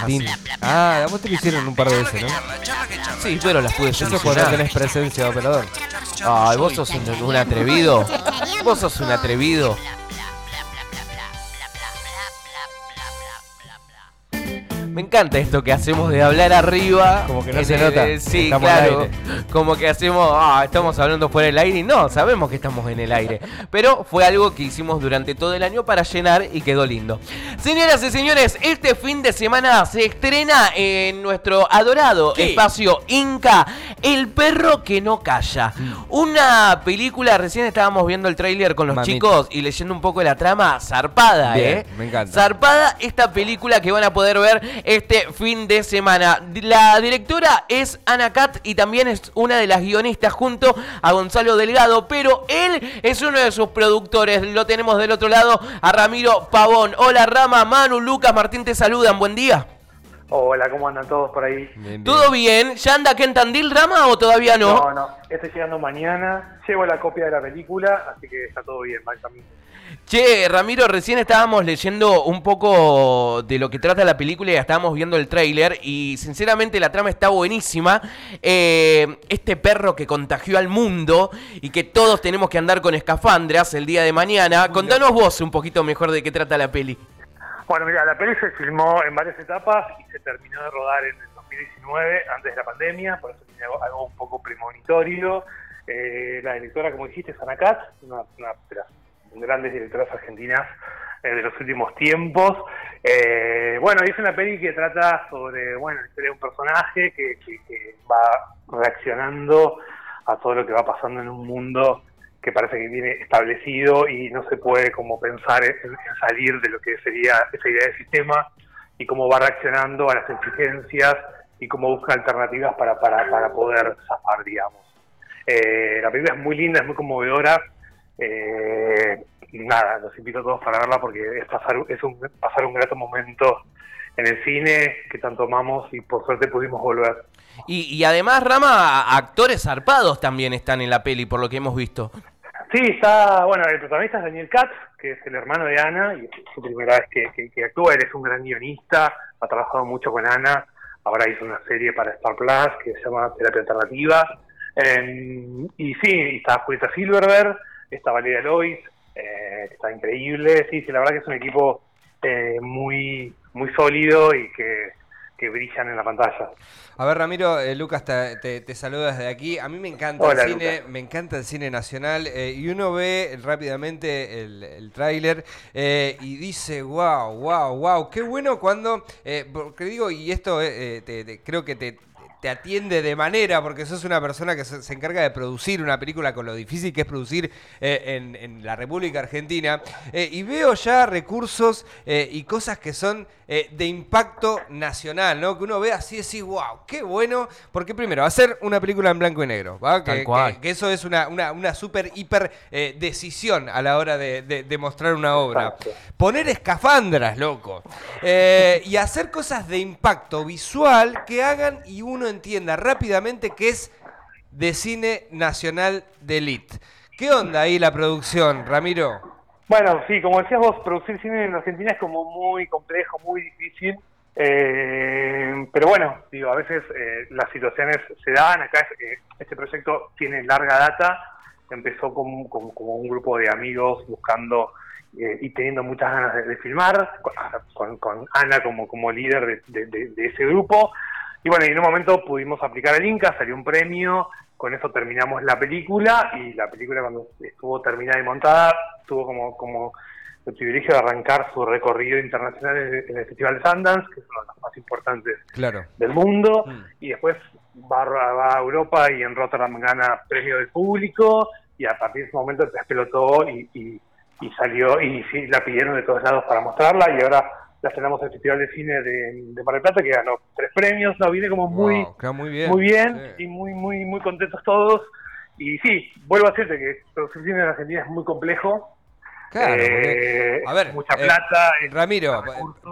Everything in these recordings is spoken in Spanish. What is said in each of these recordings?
Martín. Ah, vos te lo hicieron un par de veces, ¿no? Sí, pero las pude Eso es cuando solucionar. tenés presencia de operador. Ay, vos sos un, un atrevido. Vos sos un atrevido. Me encanta esto que hacemos de hablar arriba. Como que no se el- nota. Sí, Estamos claro. Como que hacemos, ah, estamos hablando fuera del aire. Y no, sabemos que estamos en el aire. Pero fue algo que hicimos durante todo el año para llenar y quedó lindo. Señoras y señores, este fin de semana se estrena en nuestro adorado espacio Inca, El perro que no calla. Una película, recién estábamos viendo el tráiler con los Mamita. chicos y leyendo un poco la trama, zarpada, Bien, ¿eh? me encanta. Zarpada esta película que van a poder ver este fin de semana. La directora es Ana Cat y también es una de las guionistas junto a Gonzalo Delgado, pero él es uno de sus productores. Lo tenemos del otro lado a Ramiro Pavón. Hola Rama, Manu, Lucas, Martín te saludan. Buen día. Hola, ¿cómo andan todos por ahí? Bien, bien. ¿Todo bien? ¿Ya anda Ken Tandil, Rama, o todavía no? No, no, estoy llegando mañana. Llevo la copia de la película, así que está todo bien, camino. Che, Ramiro, recién estábamos leyendo un poco de lo que trata la película y ya estábamos viendo el tráiler y sinceramente la trama está buenísima. Eh, este perro que contagió al mundo y que todos tenemos que andar con escafandras el día de mañana. Contanos vos un poquito mejor de qué trata la peli. Bueno, mira, la peli se filmó en varias etapas y se terminó de rodar en el 2019, antes de la pandemia, por eso tiene algo, un poco premonitorio. Eh, la directora, como dijiste, es Ana Katz, una, de las grandes directoras argentinas eh, de los últimos tiempos. Eh, bueno, y es una peli que trata sobre, bueno, de un personaje que, que- que va reaccionando a todo lo que va pasando en un mundo que parece que viene establecido y no se puede como pensar en, salir de lo que sería esa idea de sistema y cómo va reaccionando a las exigencias y cómo busca alternativas para, para, para poder zafar, digamos. Eh, la película es muy linda, es muy conmovedora. Eh, nada, los invito a todos para verla porque es pasar, es un, pasar un grato momento en el cine que tanto amamos y por suerte pudimos volver. Y, y además, Rama, actores zarpados también están en la peli, por lo que hemos visto. Sí, está, bueno, el protagonista es Daniel Katz, que es el hermano de Ana, y es su primera vez que, que- que actúa, él es un gran guionista, ha trabajado mucho con Ana, ahora hizo una serie para Star Plus que se llama Terapia Alternativa, Eh, y sí, está Julieta Silverberg, está Valeria Lois, eh, está increíble, sí, sí, la verdad que es un equipo eh, muy, muy sólido y que, que brillan en la pantalla. A ver, Ramiro, eh, Lucas te, te, te saluda desde aquí. A mí me encanta Hola, el cine, Lucas. me encanta el cine nacional eh, y uno ve rápidamente el, el tráiler eh, y dice, wow, wow, wow, qué bueno cuando, porque digo, y esto te- creo que te, te atiende de manera, porque sos una persona que se, se encarga de producir una película con lo difícil que es producir eh, en, en la República Argentina, eh, y veo ya recursos eh, y cosas que son eh, de impacto nacional, ¿no? Que uno ve así y decís, wow, qué bueno, porque primero, hacer una película en blanco y negro, ¿va? Tal Que, cual. que- que eso es una, una, una super, hiper eh, decisión a la hora de, de- de mostrar una obra. Exacto. Poner escafandras, loco. Eh, y hacer cosas de impacto visual que hagan y uno entienda rápidamente que es de cine nacional de elite. ¿Qué onda ahí la producción, Ramiro? Bueno, sí, como decías vos, producir cine en Argentina es como muy complejo, muy difícil. Eh, pero bueno, digo, a veces eh, las situaciones se dan. Acá eh, este proyecto tiene larga data. Empezó como, un grupo de amigos buscando eh, y teniendo muchas ganas de, filmar, con, Ana como, líder de, de- de- de ese grupo. Y bueno, y en un momento pudimos aplicar el Inca, salió un premio, con eso terminamos la película y la película cuando estuvo terminada y montada tuvo como, como el privilegio de arrancar su recorrido internacional en el- Festival de Sundance, que es uno de los más importantes Claro. del mundo, Mm. y después va, a- va a Europa y en Rotterdam gana premio del público, y a partir de ese momento explotó y, y, y salió, y sí, la pidieron de todos lados para mostrarla, y ahora la estrenamos en el Festival de Cine de, de Mar del Plata, que ganó tres premios, no, viene como muy, Wow, muy bien. muy bien, Sí. y muy, muy, muy contentos todos, y sí, vuelvo a decirte que producir cine en Argentina es muy complejo, Claro, Eh, a ver, mucha eh, plata. eh, Ramiro,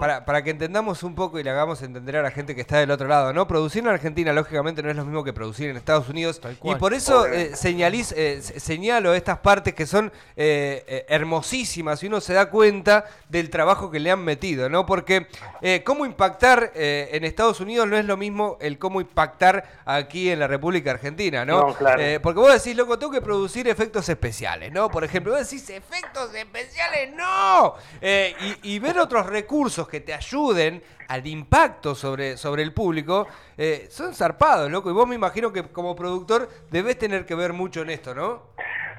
para, para que entendamos un poco y le hagamos entender a la gente que está del otro lado, ¿no? Producir en Argentina, lógicamente, no es lo mismo que producir en Estados Unidos. Y cual. por eso eh, señaliz- eh, se- señalo estas partes que son eh, eh, hermosísimas y uno se da cuenta del trabajo que le han metido, ¿no? Porque eh, cómo impactar eh, en Estados Unidos no es lo mismo el cómo impactar aquí en la República Argentina, ¿no? No, claro. Eh, porque vos decís, loco, tengo que producir efectos especiales, ¿no? Por ejemplo, vos decís, efectos especiales, no. Eh, y, ver otros recursos que te ayuden al impacto sobre, sobre el público, eh, son zarpados, loco. Y vos me imagino que como productor debes tener que ver mucho en esto, ¿no?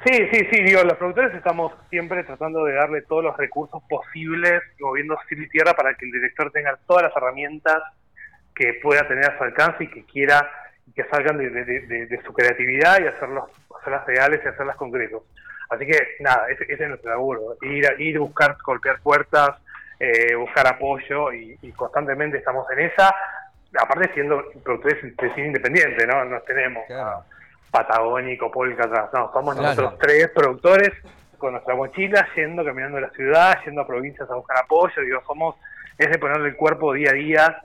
Sí, sí, sí, digo, los productores estamos siempre tratando de darle todos los recursos posibles, moviendo cielo y tierra para que el director tenga todas las herramientas que pueda tener a su alcance y que quiera que salgan de- de su creatividad y hacerlos, hacerlas reales y hacerlas concretos. Así que nada, ese, ese es nuestro laburo, ir, a- ir a buscar, golpear puertas, eh, buscar apoyo y, y constantemente estamos en esa, aparte siendo productores de cine independiente, ¿no? Nos tenemos Claro. Patagónico, Polka atrás. No, somos Claro. nosotros tres productores con nuestra mochila, yendo, caminando a la ciudad, yendo a provincias a buscar apoyo. Digo, somos, es de ponerle el cuerpo día a día.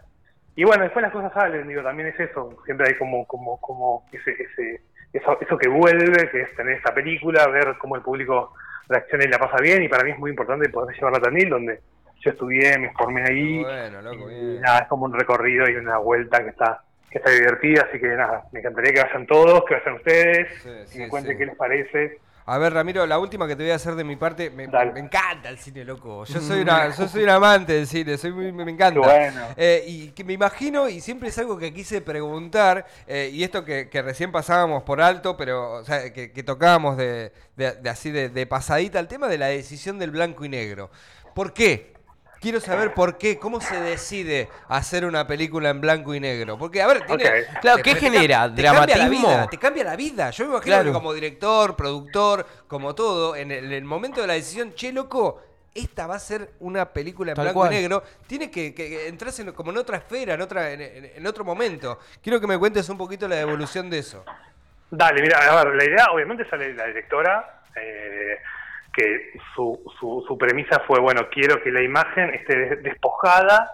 Y bueno, después las cosas salen, digo, también es eso. Siempre hay como, como, como ese, ese, eso, eso que vuelve, que es tener esta película, ver cómo el público reacciona y la pasa bien. Y para mí es muy importante poder llevarla a Tandil, donde yo estudié, me formé ahí. Bueno, loco, Y nada, es como un recorrido y una vuelta que está que está divertida, así que nada, me encantaría que vayan todos, que vayan ustedes, Sí, y sí, me cuenten sí. qué les parece. A ver, Ramiro, la última que te voy a hacer de mi parte, me, encanta el cine, loco. Yo soy una, yo soy un amante del cine, soy muy, me encanta. Bueno. Eh, y que me imagino, y siempre es algo que quise preguntar, eh, y esto que, que recién pasábamos por alto, pero, o sea, que, que tocábamos de, de- de así de, de pasadita, el tema de la decisión del blanco y negro. ¿Por qué? Quiero saber por qué, cómo se decide hacer una película en blanco y negro. Porque, a ver, tiene. Claro, te- ¿qué te- genera? te cambia la ¿Dramatismo? vida, te cambia la vida. Yo me imagino Claro. que como director, productor, como todo, en el, en el momento de la decisión, che, loco, esta va a ser una película en Tal blanco cual. y negro, tiene que, que- entrarse en- como en otra esfera, en, otra, en, en- en otro momento. Quiero que me cuentes un poquito la evolución de eso. Dale, mira, a ver, la idea obviamente sale de la directora, eh, que su, su, premisa fue, bueno, quiero que la imagen esté des- despojada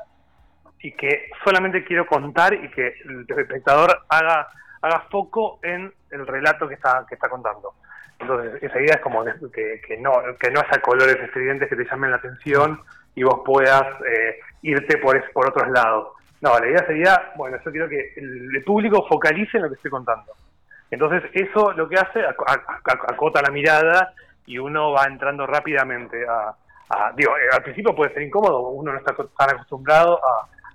y que solamente quiero contar y que el espectador haga, haga foco en el relato que está, que está contando. Entonces, esa idea es como que, que no que no haya colores estridentes que te llamen la atención y vos puedas eh, irte por, es- por otros lados. No, la idea sería, bueno, yo quiero que el, público focalice en lo que estoy contando. Entonces, eso lo que hace, ac- ac- ac- acota la mirada y uno va entrando rápidamente a... digo, eh, al principio puede ser incómodo, uno no está tan acostumbrado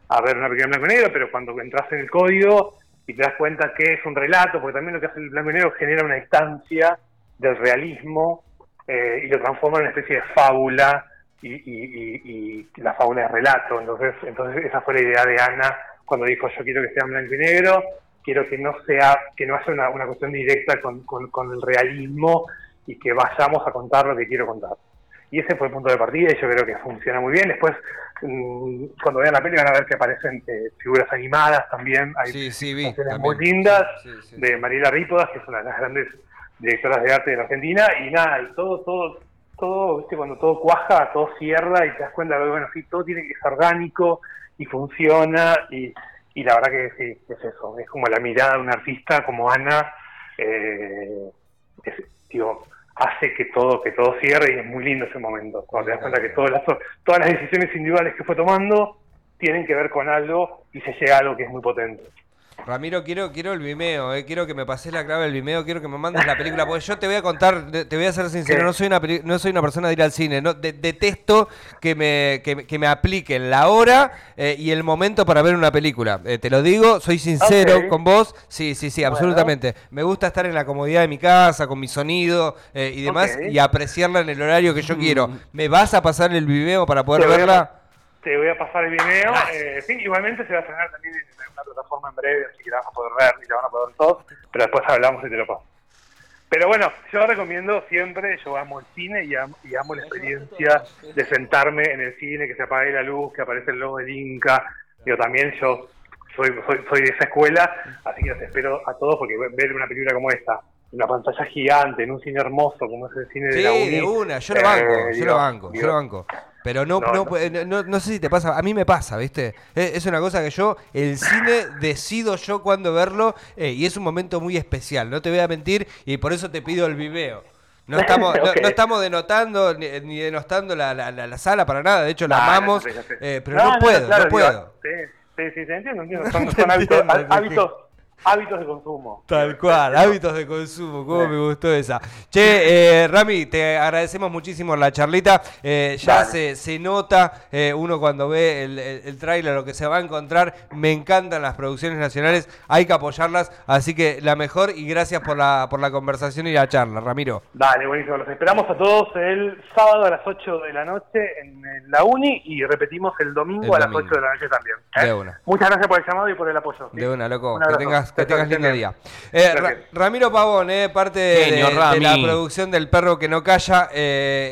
a, ver una película en blanco y negro, pero cuando entras en el código y te das cuenta que es un relato, porque también lo que hace el blanco y negro genera una distancia del realismo eh, y lo transforma en una especie de fábula y, y- y- y la fábula es relato. Entonces, entonces esa fue la idea de Ana cuando dijo yo quiero que sea blanco y negro, quiero que no sea, que no haya una, una cuestión directa con, con- con el realismo y que vayamos a contar lo que quiero contar. Y ese fue el punto de partida y yo creo que funciona muy bien. Después, mm, cuando vean la peli van a ver que aparecen eh, figuras animadas también. Hay Sí, sí, vi. canciones también. muy lindas Sí, de Mariela Rípodas, que es una de las grandes directoras de arte de la Argentina, y nada, y todo, todo, todo, viste, cuando todo cuaja, todo cierra y te das cuenta que, bueno, sí, todo tiene que ser orgánico y funciona, y, y la verdad que sí, es eso, es como la mirada de un artista como Ana, eh, es- digo, hace que todo, que todo cierre y es muy lindo ese momento, cuando te das cuenta que todas las, todas las decisiones individuales que fue tomando tienen que ver con algo y se llega a algo que es muy potente. Ramiro, quiero, quiero el Vimeo, eh, quiero que me pases la clave del Vimeo, quiero que me mandes la película, porque yo te voy a contar, te voy a ser sincero, ¿Qué? no soy una no soy una persona de ir al cine, no, de- detesto que me, que, que me apliquen la hora eh, y el momento para ver una película. Eh, te lo digo, soy sincero con vos, sí, sí, sí, absolutamente. Me gusta estar en la comodidad de mi casa, con mi sonido eh, y demás, y apreciarla en el horario que yo quiero. ¿Me vas a pasar el Vimeo para poder Te verla? Te voy a pasar el video. Eh, sí, igualmente se va a estrenar también en una plataforma en breve, así que la vas a poder ver y la van a poder ver todos, pero después hablamos y te lo paso. Pero bueno, yo recomiendo siempre, yo amo el cine y amo, y amo la experiencia de sentarme en el cine, que se apague la luz, que aparece el logo del Inca. Yo también, yo soy, soy, soy de esa escuela, así que los espero a todos porque ver una película como esta, una pantalla gigante, en un cine hermoso como es el cine Sí, de la Uni. de una, yo lo eh, banco, yo digo, lo banco, yo lo banco. Pero no, No, no, no. no, sé si te pasa, a mí me pasa, ¿viste? Es, es una cosa que yo, el cine, decido yo cuándo verlo eh, y es un momento muy especial, no te voy a mentir y por eso te pido el video. No estamos, no, Ok. no estamos denotando ni, ni denostando la, la- la- la sala para nada, de hecho la Ah, amamos, eh, pero no, puedo, claro, no digo, puedo. Sí, sí, sí, te entiendo, entiendo. Son, son hábitos, sí. hábitos, hábitos de consumo. Tal cual, hábitos de consumo, cómo Sí. me gustó esa. Che, eh, Rami, te agradecemos muchísimo la charlita. Eh, ya se, se nota eh, uno cuando ve el, el, el tráiler lo que se va a encontrar. Me encantan las producciones nacionales, hay que apoyarlas. Así que la mejor y gracias por la, por la conversación y la charla, Ramiro. Dale, buenísimo. Los esperamos a todos el sábado a las 8 de la noche en, en la Uni y repetimos el domingo El a las domingo. 8 de la noche también. ¿eh? De una. Muchas gracias por el llamado y por el apoyo. ¿sí? De una, loco. Un Que abrazo. Tengas, que Chao, chao, tengas lindo estén día. bien. Eh. Ramiro Pavón, eh, parte de, de- la producción del perro que no calla. eh,